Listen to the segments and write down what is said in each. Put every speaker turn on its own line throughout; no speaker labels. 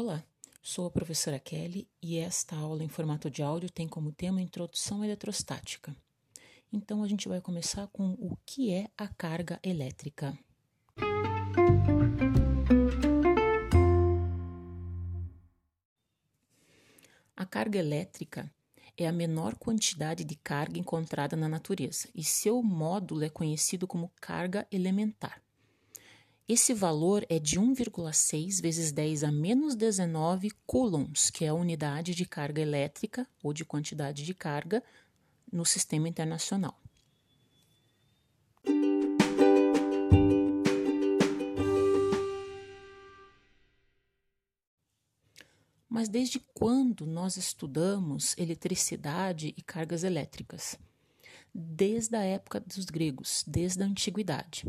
Olá, sou a professora Kelly e esta aula em formato de áudio tem como tema Introdução Eletrostática. Então a gente vai começar com o que é a carga elétrica. A carga elétrica é a menor quantidade de carga encontrada na natureza e seu módulo é conhecido como carga elementar. Esse valor é de 1,6 vezes 10 a menos 19 coulombs, que é a unidade de carga elétrica ou de quantidade de carga no sistema internacional. Mas desde quando nós estudamos eletricidade e cargas elétricas? Desde a época dos gregos, desde a antiguidade.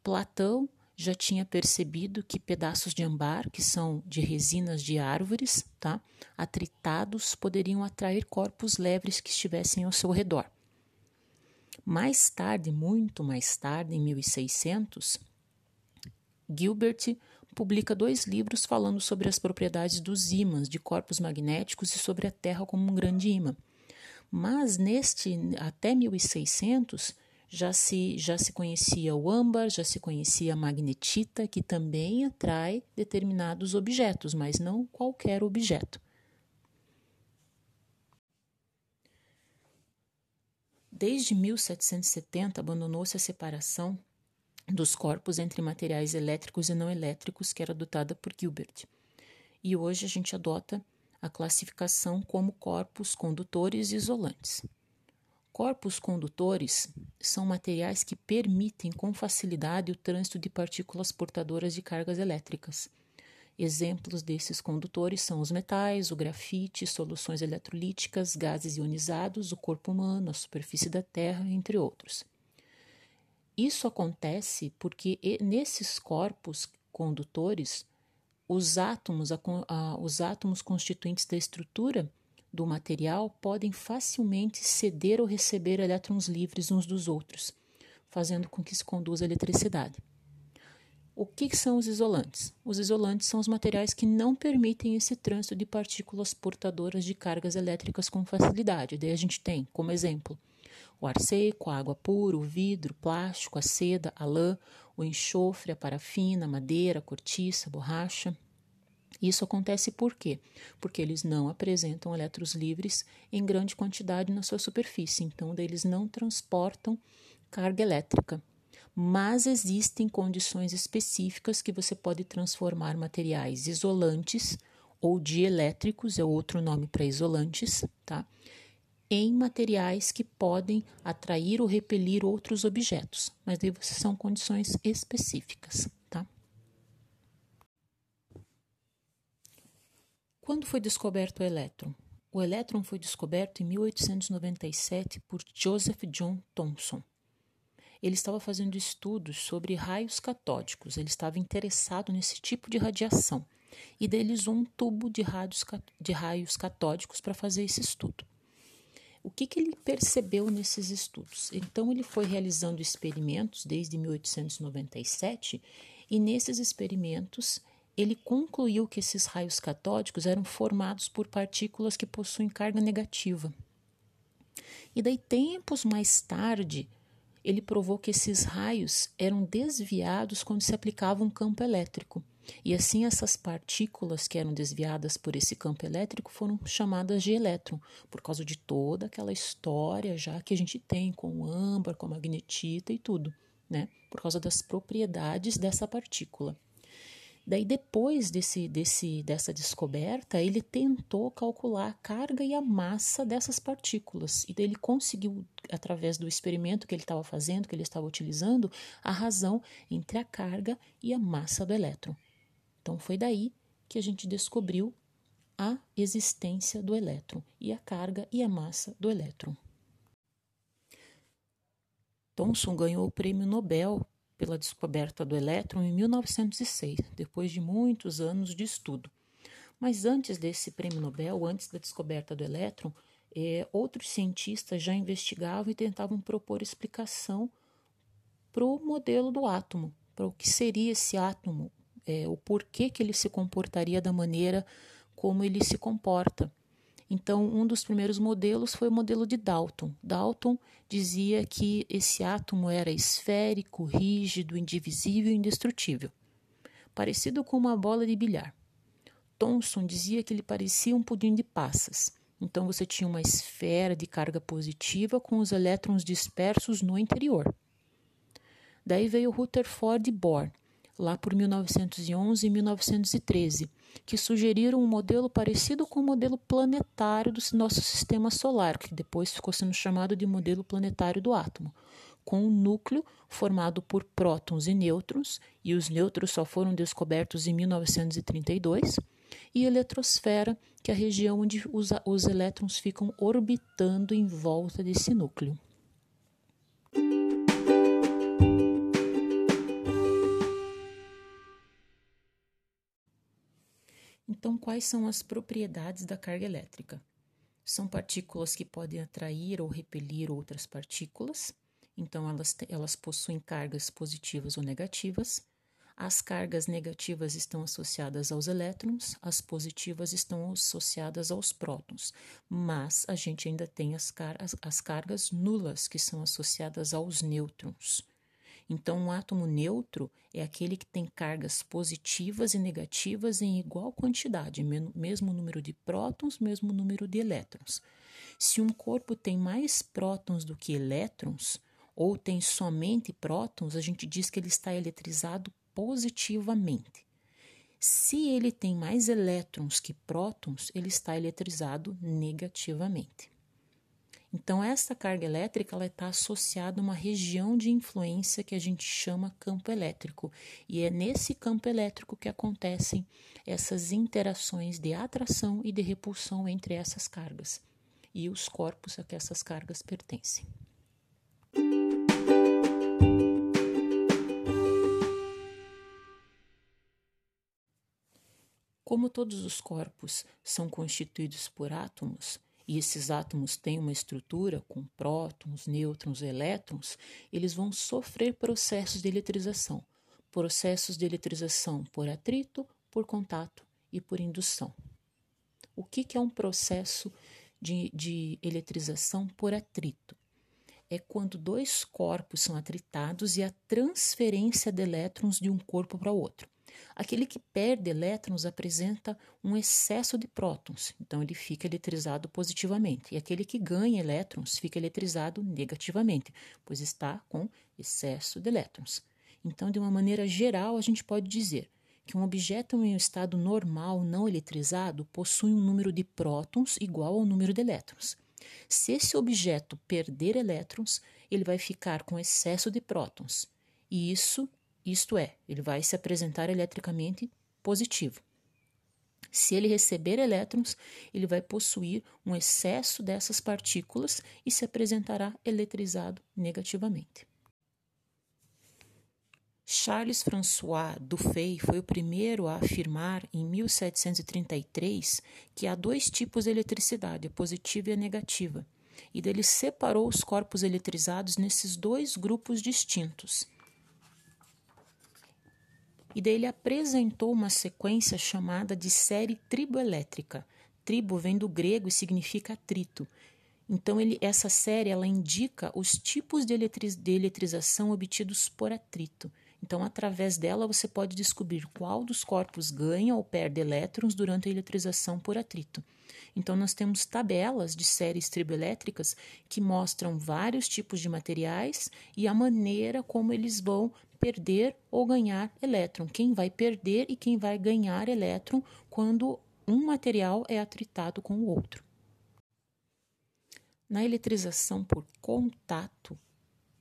Platão já tinha percebido que pedaços de ambar, que são de resinas de árvores, tá, atritados, poderiam atrair corpos leves que estivessem ao seu redor. Mais tarde, muito mais tarde, em 1600, Gilbert publica dois livros falando sobre as propriedades dos ímãs de corpos magnéticos e sobre a Terra como um grande ímã. Mas neste até 1600 já se, já se conhecia o âmbar, já se conhecia a magnetita, que também atrai determinados objetos, mas não qualquer objeto. Desde 1770, abandonou-se a separação dos corpos entre materiais elétricos e não elétricos, que era adotada por Gilbert. E hoje a gente adota a classificação como corpos condutores e isolantes. Corpos condutores são materiais que permitem com facilidade o trânsito de partículas portadoras de cargas elétricas. Exemplos desses condutores são os metais, o grafite, soluções eletrolíticas, gases ionizados, o corpo humano, a superfície da Terra, entre outros. Isso acontece porque nesses corpos condutores, os átomos, a, a, os átomos constituintes da estrutura do material podem facilmente ceder ou receber elétrons livres uns dos outros, fazendo com que se conduza eletricidade. O que são os isolantes? Os isolantes são os materiais que não permitem esse trânsito de partículas portadoras de cargas elétricas com facilidade. Daí a gente tem, como exemplo, o ar seco, a água pura, o vidro, o plástico, a seda, a lã, o enxofre, a parafina, a madeira, a cortiça, a borracha. Isso acontece por quê? Porque eles não apresentam elétrons livres em grande quantidade na sua superfície, então eles não transportam carga elétrica. Mas existem condições específicas que você pode transformar materiais isolantes ou dielétricos, é outro nome para isolantes, tá? Em materiais que podem atrair ou repelir outros objetos, mas são condições específicas. Quando foi descoberto o elétron? O elétron foi descoberto em 1897 por Joseph John Thomson. Ele estava fazendo estudos sobre raios catódicos, ele estava interessado nesse tipo de radiação e idealizou um tubo de, de raios catódicos para fazer esse estudo. O que, que ele percebeu nesses estudos? Então, ele foi realizando experimentos desde 1897 e nesses experimentos ele concluiu que esses raios catódicos eram formados por partículas que possuem carga negativa. E daí, tempos mais tarde, ele provou que esses raios eram desviados quando se aplicava um campo elétrico. E assim, essas partículas que eram desviadas por esse campo elétrico foram chamadas de elétron, por causa de toda aquela história já que a gente tem com o âmbar, com a magnetita e tudo, né? Por causa das propriedades dessa partícula. Daí, depois desse, desse, dessa descoberta, ele tentou calcular a carga e a massa dessas partículas. E daí ele conseguiu, através do experimento que ele estava fazendo, que ele estava utilizando, a razão entre a carga e a massa do elétron. Então, foi daí que a gente descobriu a existência do elétron e a carga e a massa do elétron. Thomson ganhou o prêmio Nobel pela descoberta do elétron em 1906, depois de muitos anos de estudo. Mas antes desse prêmio Nobel, antes da descoberta do elétron, eh, outros cientistas já investigavam e tentavam propor explicação para o modelo do átomo, para o que seria esse átomo é, o porquê que ele se comportaria da maneira como ele se comporta. Então, um dos primeiros modelos foi o modelo de Dalton. Dalton dizia que esse átomo era esférico, rígido, indivisível e indestrutível, parecido com uma bola de bilhar. Thomson dizia que ele parecia um pudim de passas. Então, você tinha uma esfera de carga positiva com os elétrons dispersos no interior. Daí veio Rutherford Bohr, lá por 1911 e 1913, que sugeriram um modelo parecido com o modelo planetário do nosso sistema solar, que depois ficou sendo chamado de modelo planetário do átomo, com um núcleo formado por prótons e nêutrons, e os nêutrons só foram descobertos em 1932, e eletrosfera, que é a região onde os, os elétrons ficam orbitando em volta desse núcleo. Então, quais são as propriedades da carga elétrica? São partículas que podem atrair ou repelir outras partículas, então elas, elas possuem cargas positivas ou negativas. As cargas negativas estão associadas aos elétrons, as positivas estão associadas aos prótons, mas a gente ainda tem as, car as, as cargas nulas, que são associadas aos nêutrons. Então, um átomo neutro é aquele que tem cargas positivas e negativas em igual quantidade, mesmo número de prótons, mesmo número de elétrons. Se um corpo tem mais prótons do que elétrons, ou tem somente prótons, a gente diz que ele está eletrizado positivamente. Se ele tem mais elétrons que prótons, ele está eletrizado negativamente. Então, essa carga elétrica está associada a uma região de influência que a gente chama campo elétrico. E é nesse campo elétrico que acontecem essas interações de atração e de repulsão entre essas cargas e os corpos a que essas cargas pertencem. Como todos os corpos são constituídos por átomos, e esses átomos têm uma estrutura com prótons, nêutrons, elétrons, eles vão sofrer processos de eletrização. Processos de eletrização por atrito, por contato e por indução. O que, que é um processo de, de eletrização por atrito? É quando dois corpos são atritados e a transferência de elétrons de um corpo para o outro. Aquele que perde elétrons apresenta um excesso de prótons, então ele fica eletrizado positivamente. E aquele que ganha elétrons fica eletrizado negativamente, pois está com excesso de elétrons. Então, de uma maneira geral, a gente pode dizer que um objeto em um estado normal não eletrizado possui um número de prótons igual ao número de elétrons. Se esse objeto perder elétrons, ele vai ficar com excesso de prótons, e isso isto é, ele vai se apresentar eletricamente positivo. Se ele receber elétrons, ele vai possuir um excesso dessas partículas e se apresentará eletrizado negativamente. Charles François Dufay foi o primeiro a afirmar em 1733 que há dois tipos de eletricidade, a positiva e a negativa, e dele separou os corpos eletrizados nesses dois grupos distintos e daí ele apresentou uma sequência chamada de série triboelétrica. Tribo vem do grego e significa atrito. Então, ele, essa série ela indica os tipos de, de eletrização obtidos por atrito. Então, através dela, você pode descobrir qual dos corpos ganha ou perde elétrons durante a eletrização por atrito. Então, nós temos tabelas de séries triboelétricas que mostram vários tipos de materiais e a maneira como eles vão perder ou ganhar elétron. Quem vai perder e quem vai ganhar elétron quando um material é atritado com o outro. Na eletrização por contato,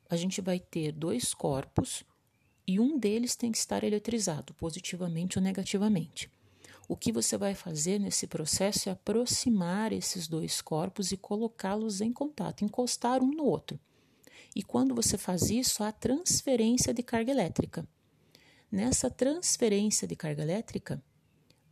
a gente vai ter dois corpos e um deles tem que estar eletrizado, positivamente ou negativamente. O que você vai fazer nesse processo é aproximar esses dois corpos e colocá-los em contato, encostar um no outro. E quando você faz isso, há transferência de carga elétrica. Nessa transferência de carga elétrica,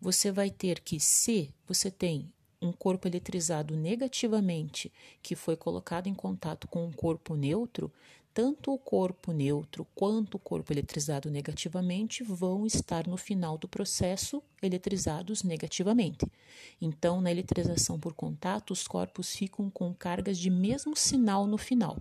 você vai ter que, se você tem um corpo eletrizado negativamente que foi colocado em contato com um corpo neutro, tanto o corpo neutro quanto o corpo eletrizado negativamente vão estar no final do processo eletrizados negativamente. Então, na eletrização por contato, os corpos ficam com cargas de mesmo sinal no final.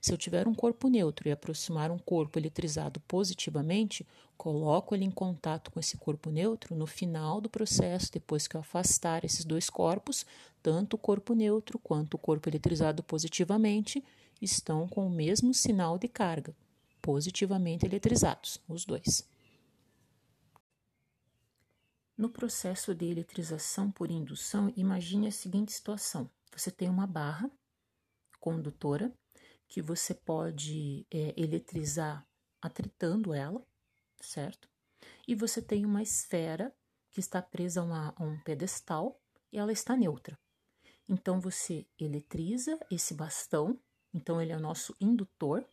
Se eu tiver um corpo neutro e aproximar um corpo eletrizado positivamente, coloco ele em contato com esse corpo neutro no final do processo, depois que eu afastar esses dois corpos, tanto o corpo neutro quanto o corpo eletrizado positivamente estão com o mesmo sinal de carga, positivamente eletrizados, os dois. No processo de eletrização por indução, imagine a seguinte situação: você tem uma barra condutora que você pode é, eletrizar atritando ela, certo? E você tem uma esfera que está presa a, uma, a um pedestal e ela está neutra. Então você eletriza esse bastão então, ele é o nosso indutor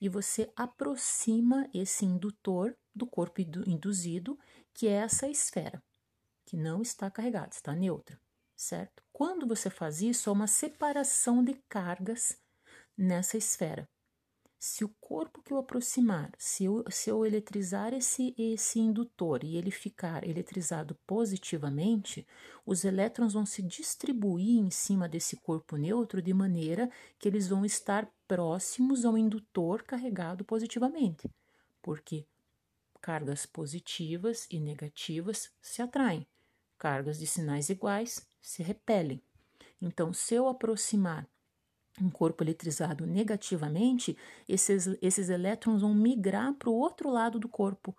e você aproxima esse indutor do corpo induzido, que é essa esfera, que não está carregada, está neutra, certo? Quando você faz isso, há uma separação de cargas nessa esfera. Se o corpo que eu aproximar, se eu, se eu eletrizar esse, esse indutor e ele ficar eletrizado positivamente, os elétrons vão se distribuir em cima desse corpo neutro de maneira que eles vão estar próximos ao indutor carregado positivamente, porque cargas positivas e negativas se atraem, cargas de sinais iguais se repelem. Então, se eu aproximar um corpo eletrizado negativamente, esses, esses elétrons vão migrar para o outro lado do corpo.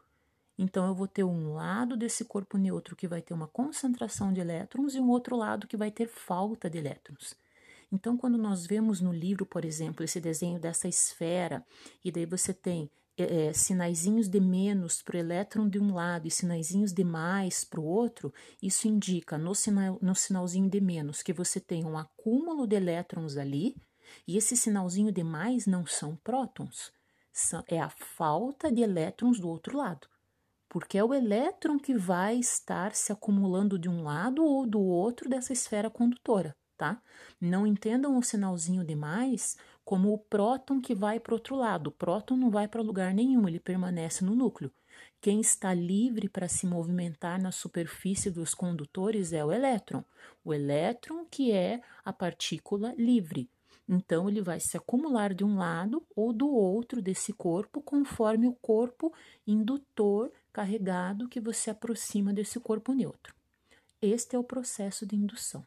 Então, eu vou ter um lado desse corpo neutro que vai ter uma concentração de elétrons e um outro lado que vai ter falta de elétrons. Então, quando nós vemos no livro, por exemplo, esse desenho dessa esfera, e daí você tem é, é sinaizinhos de menos para o elétron de um lado e sinaizinhos de mais para o outro, isso indica no, sinal, no sinalzinho de menos que você tem um acúmulo de elétrons ali e esse sinalzinho de mais não são prótons, é a falta de elétrons do outro lado. Porque é o elétron que vai estar se acumulando de um lado ou do outro dessa esfera condutora, tá? Não entendam o sinalzinho de mais como o próton que vai para o outro lado. O próton não vai para lugar nenhum, ele permanece no núcleo. Quem está livre para se movimentar na superfície dos condutores é o elétron. O elétron que é a partícula livre. Então, ele vai se acumular de um lado ou do outro desse corpo, conforme o corpo indutor carregado que você aproxima desse corpo neutro. Este é o processo de indução.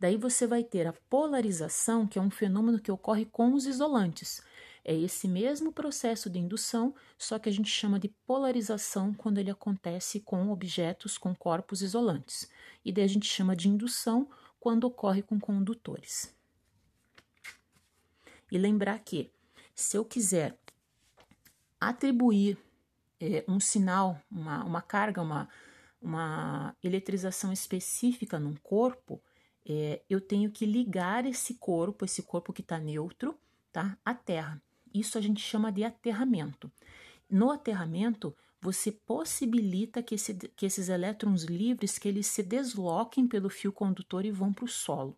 Daí você vai ter a polarização, que é um fenômeno que ocorre com os isolantes. É esse mesmo processo de indução, só que a gente chama de polarização quando ele acontece com objetos com corpos isolantes. E daí a gente chama de indução quando ocorre com condutores. E lembrar que, se eu quiser atribuir é, um sinal, uma, uma carga, uma, uma eletrização específica num corpo, é, eu tenho que ligar esse corpo, esse corpo que está neutro, tá, à Terra. Isso a gente chama de aterramento. No aterramento, você possibilita que, esse, que esses elétrons livres que eles se desloquem pelo fio condutor e vão para o solo.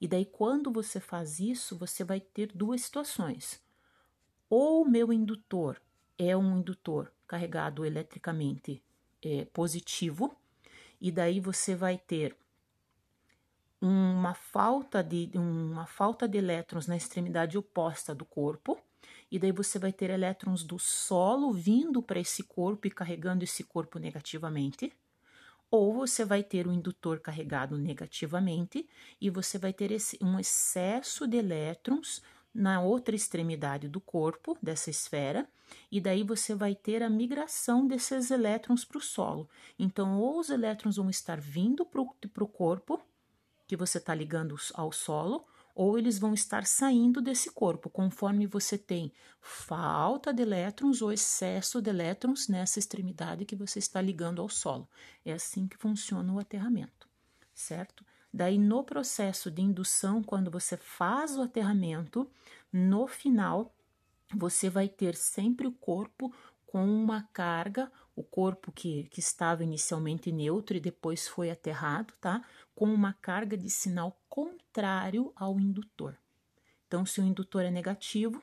E daí, quando você faz isso, você vai ter duas situações. Ou o meu indutor é um indutor carregado eletricamente é, positivo, e daí você vai ter uma falta de uma falta de elétrons na extremidade oposta do corpo, e daí você vai ter elétrons do solo vindo para esse corpo e carregando esse corpo negativamente ou você vai ter o indutor carregado negativamente e você vai ter esse, um excesso de elétrons na outra extremidade do corpo, dessa esfera, e daí você vai ter a migração desses elétrons para o solo. Então, ou os elétrons vão estar vindo para o corpo, que você está ligando ao solo, ou eles vão estar saindo desse corpo, conforme você tem falta de elétrons ou excesso de elétrons nessa extremidade que você está ligando ao solo. É assim que funciona o aterramento, certo? Daí, no processo de indução, quando você faz o aterramento, no final você vai ter sempre o corpo com uma carga, o corpo que, que estava inicialmente neutro e depois foi aterrado, tá? Com uma carga de sinal contrário ao indutor. Então, se o indutor é negativo,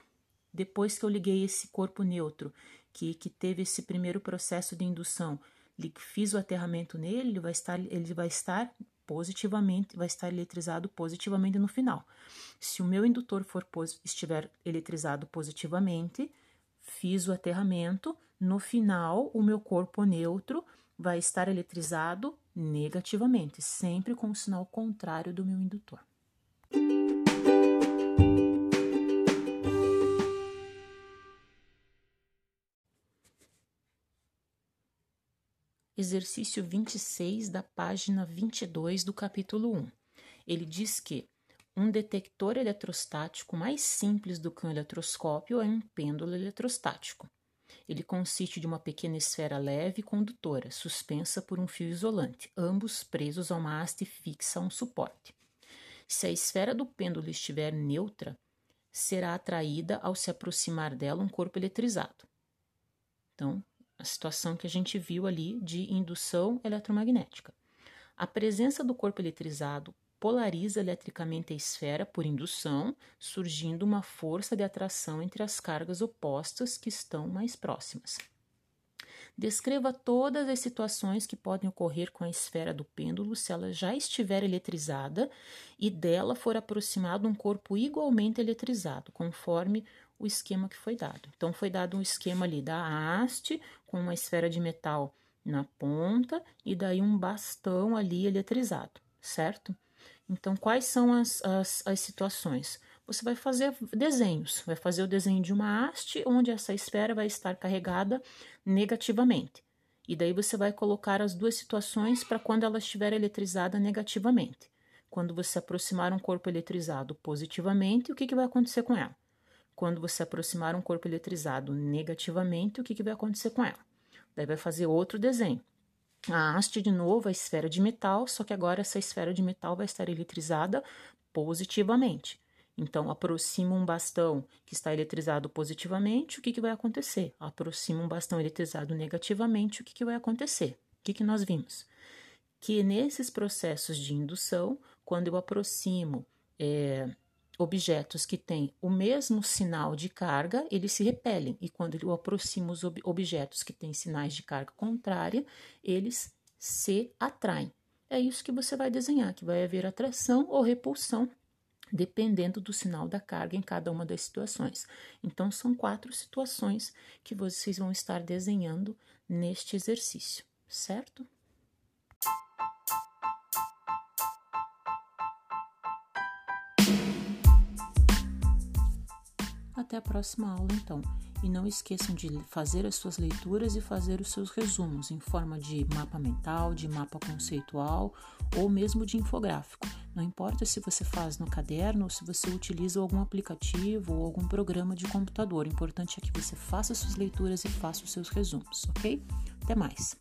depois que eu liguei esse corpo neutro, que, que teve esse primeiro processo de indução, fiz o aterramento nele, ele vai estar, ele vai estar positivamente, vai estar eletrizado positivamente no final. Se o meu indutor for estiver eletrizado positivamente, fiz o aterramento, no final o meu corpo neutro vai estar eletrizado negativamente, sempre com o sinal contrário do meu indutor. Exercício 26 da página 22 do capítulo 1. Ele diz que um detector eletrostático mais simples do que um eletroscópio é um pêndulo eletrostático. Ele consiste de uma pequena esfera leve e condutora, suspensa por um fio isolante, ambos presos a uma haste fixa a um suporte. Se a esfera do pêndulo estiver neutra, será atraída ao se aproximar dela um corpo eletrizado. Então, a situação que a gente viu ali de indução eletromagnética. A presença do corpo eletrizado polariza eletricamente a esfera por indução, surgindo uma força de atração entre as cargas opostas que estão mais próximas. Descreva todas as situações que podem ocorrer com a esfera do pêndulo se ela já estiver eletrizada e dela for aproximado um corpo igualmente eletrizado, conforme o esquema que foi dado. Então, foi dado um esquema ali da haste com uma esfera de metal na ponta e daí um bastão ali eletrizado, certo? Então, quais são as, as, as situações? Você vai fazer desenhos, vai fazer o desenho de uma haste onde essa esfera vai estar carregada negativamente. E daí você vai colocar as duas situações para quando ela estiver eletrizada negativamente. Quando você aproximar um corpo eletrizado positivamente, o que, que vai acontecer com ela? Quando você aproximar um corpo eletrizado negativamente, o que, que vai acontecer com ela? Daí vai fazer outro desenho a haste de novo a esfera de metal, só que agora essa esfera de metal vai estar eletrizada positivamente. Então, aproxima um bastão que está eletrizado positivamente, o que, que vai acontecer? Aproxima um bastão eletrizado negativamente, o que, que vai acontecer? O que, que nós vimos? Que nesses processos de indução, quando eu aproximo é, objetos que têm o mesmo sinal de carga, eles se repelem, e quando eu aproximo os ob objetos que têm sinais de carga contrária, eles se atraem. É isso que você vai desenhar, que vai haver atração ou repulsão, dependendo do sinal da carga em cada uma das situações. Então, são quatro situações que vocês vão estar desenhando neste exercício, certo? Até a próxima aula, então. E não esqueçam de fazer as suas leituras e fazer os seus resumos em forma de mapa mental, de mapa conceitual ou mesmo de infográfico. Não importa se você faz no caderno ou se você utiliza algum aplicativo ou algum programa de computador. O importante é que você faça suas leituras e faça os seus resumos, ok? Até mais!